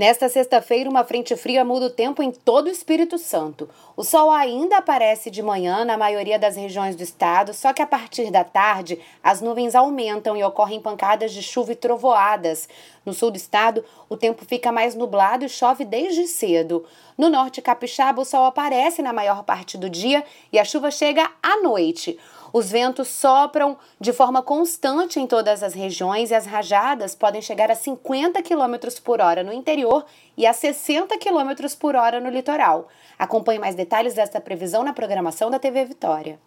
Nesta sexta-feira, uma frente fria muda o tempo em todo o Espírito Santo. O sol ainda aparece de manhã na maioria das regiões do estado, só que a partir da tarde as nuvens aumentam e ocorrem pancadas de chuva e trovoadas. No sul do estado, o tempo fica mais nublado e chove desde cedo. No norte capixaba, o sol aparece na maior parte do dia e a chuva chega à noite. Os ventos sopram de forma constante em todas as regiões e as rajadas podem chegar a 50 km por hora no interior e a 60 km por hora no litoral. Acompanhe mais detalhes desta previsão na programação da TV Vitória.